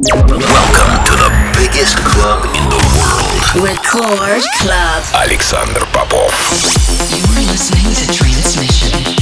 Welcome to the biggest club in the world. Record Club. Alexander Popov. You are listening to Transmission.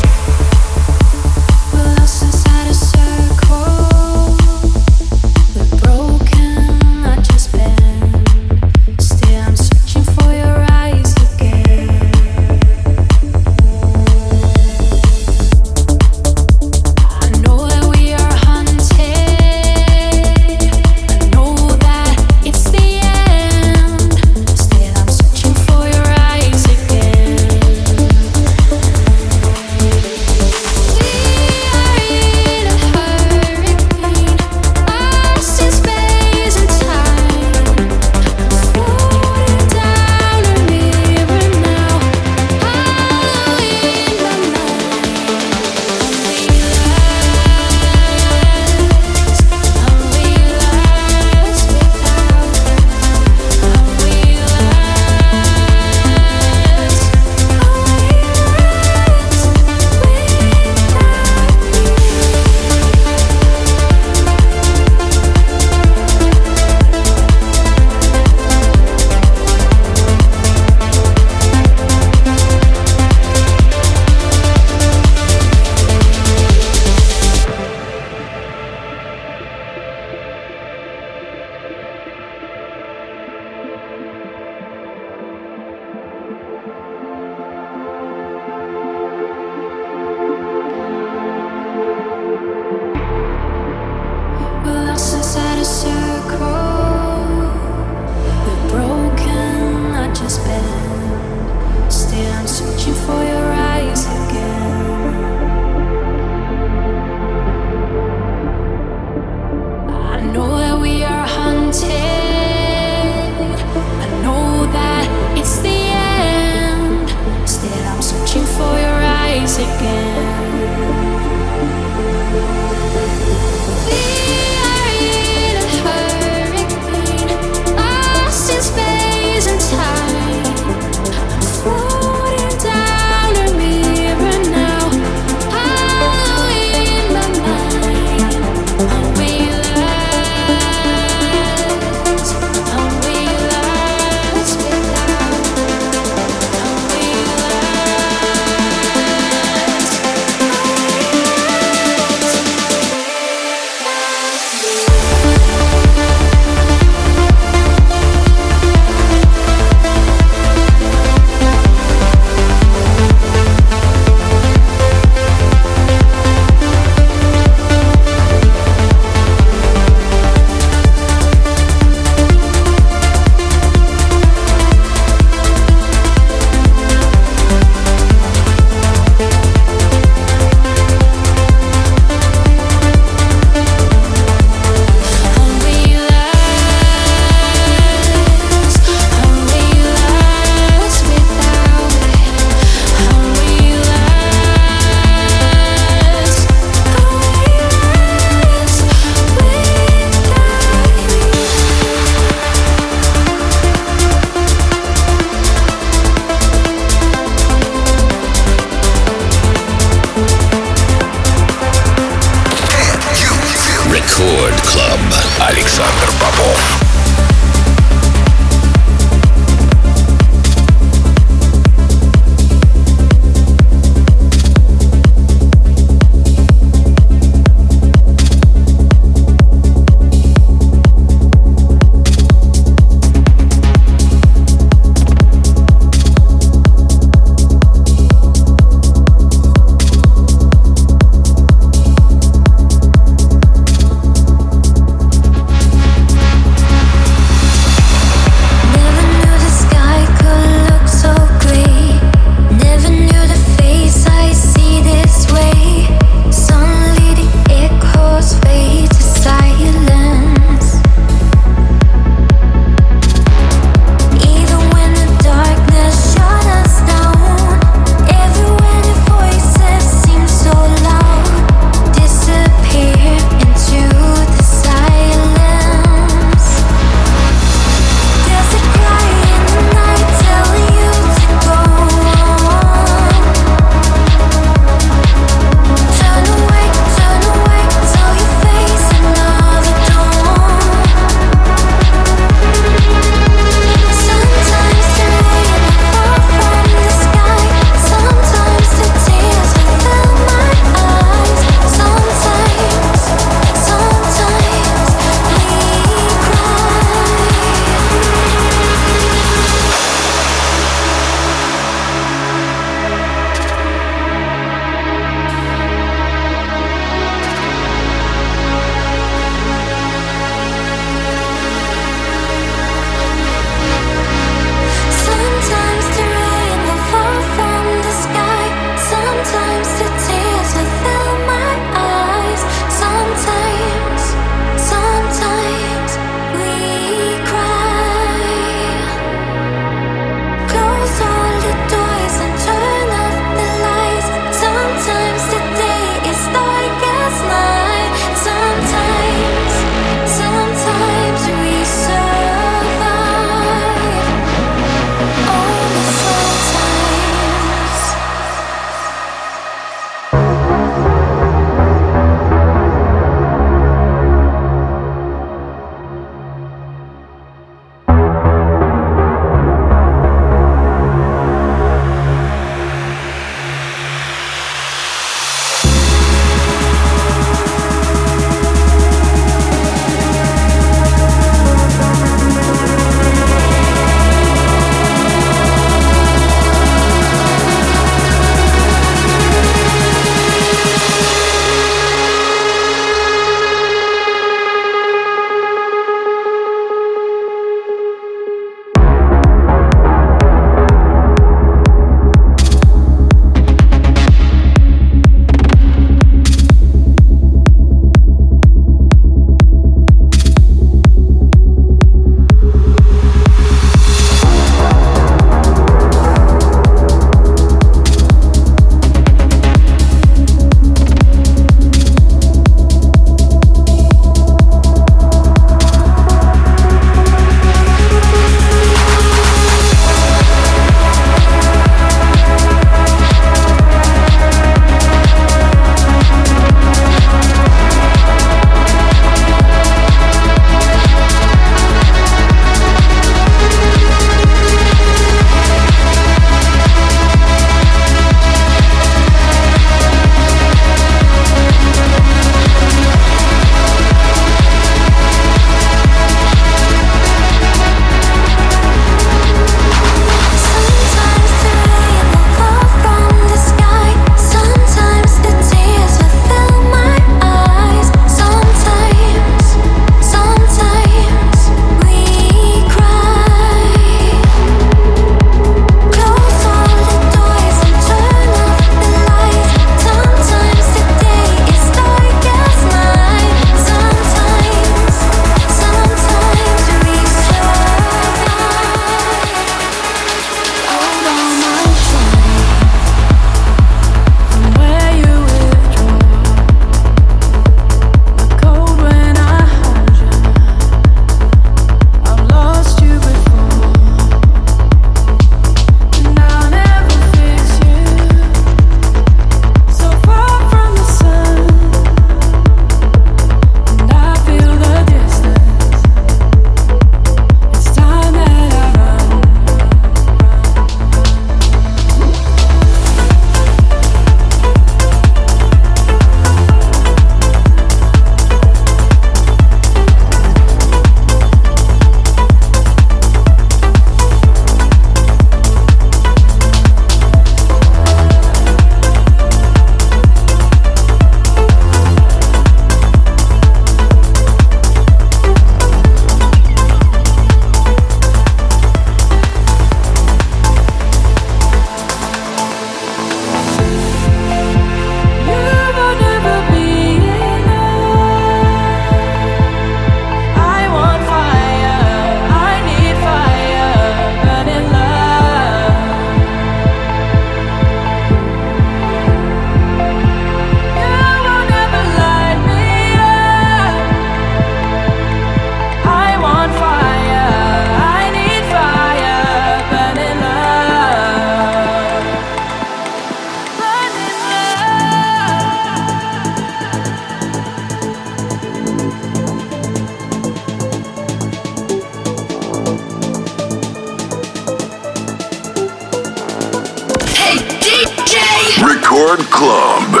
Club.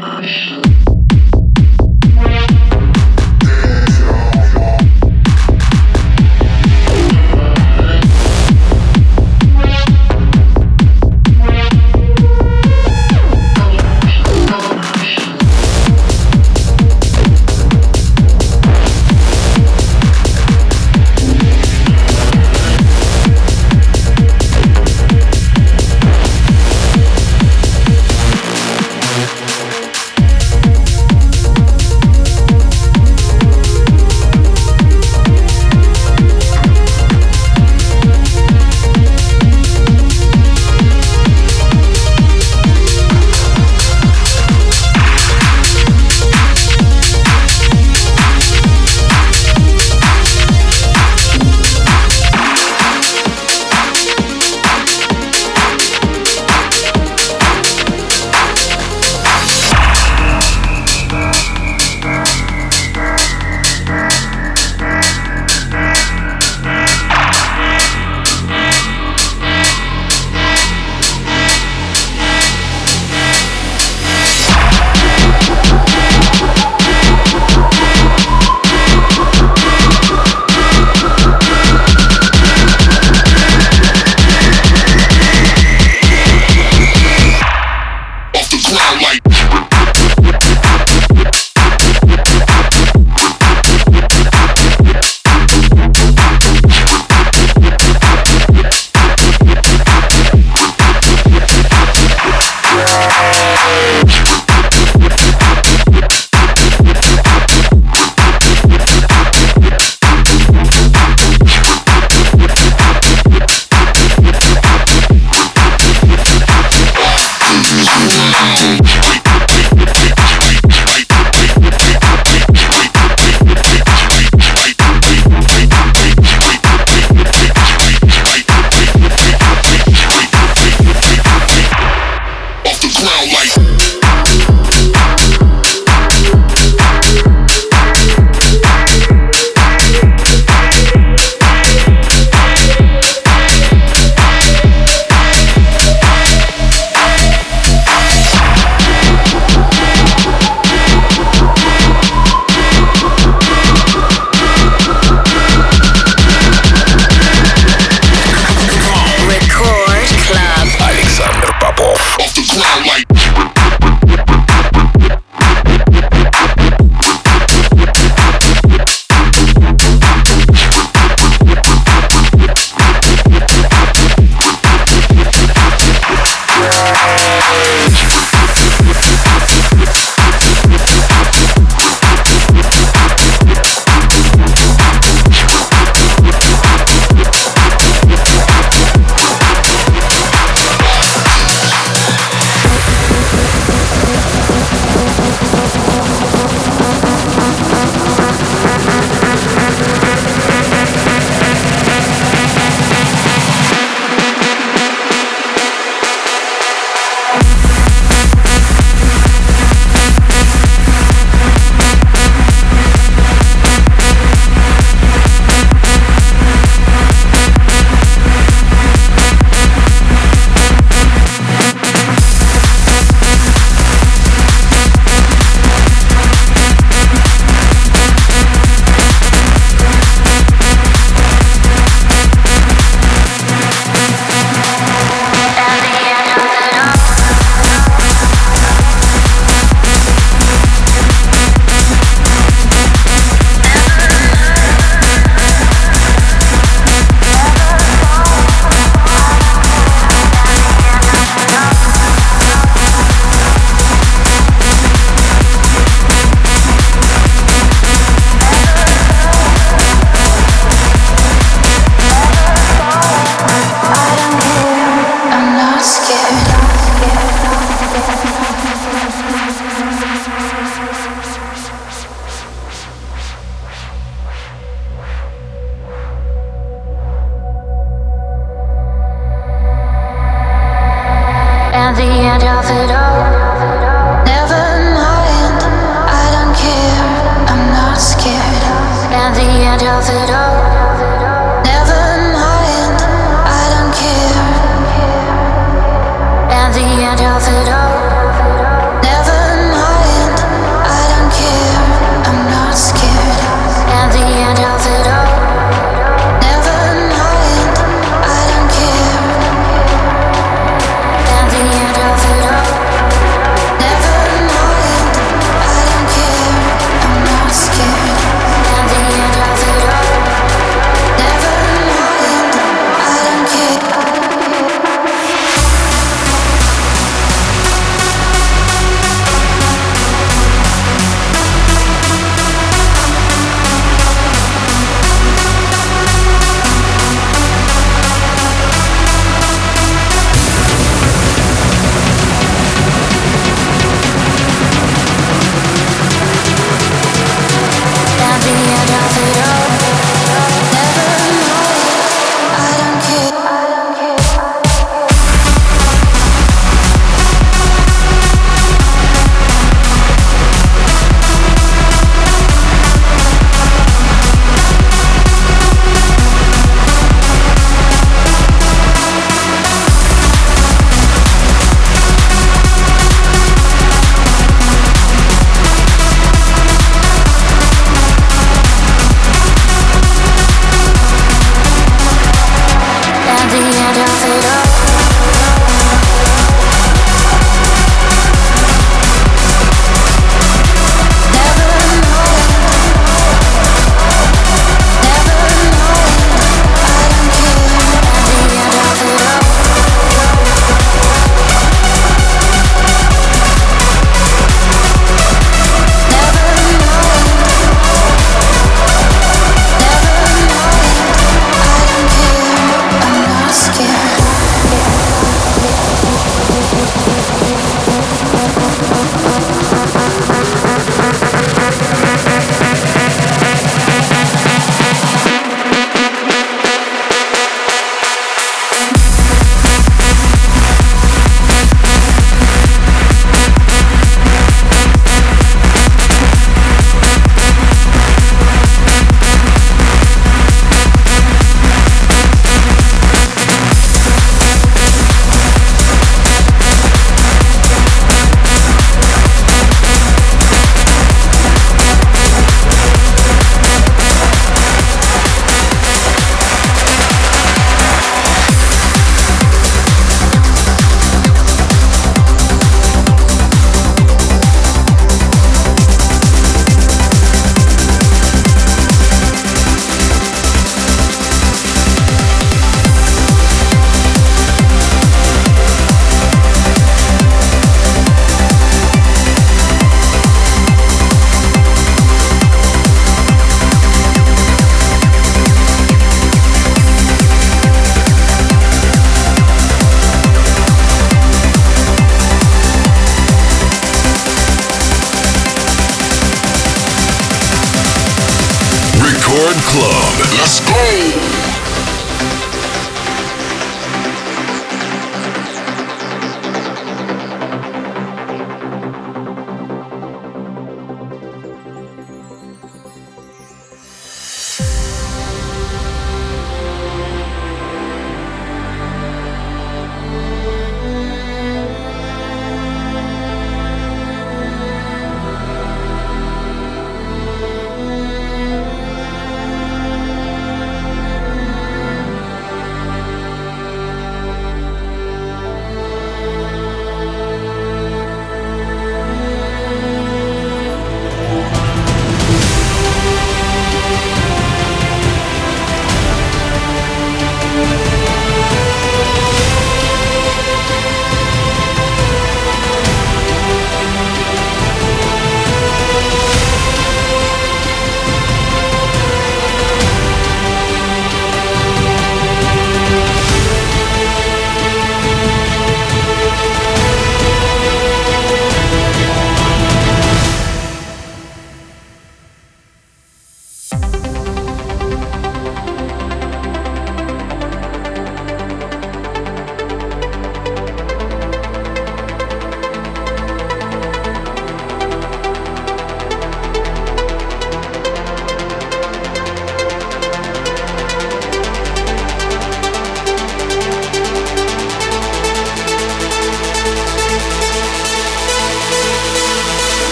The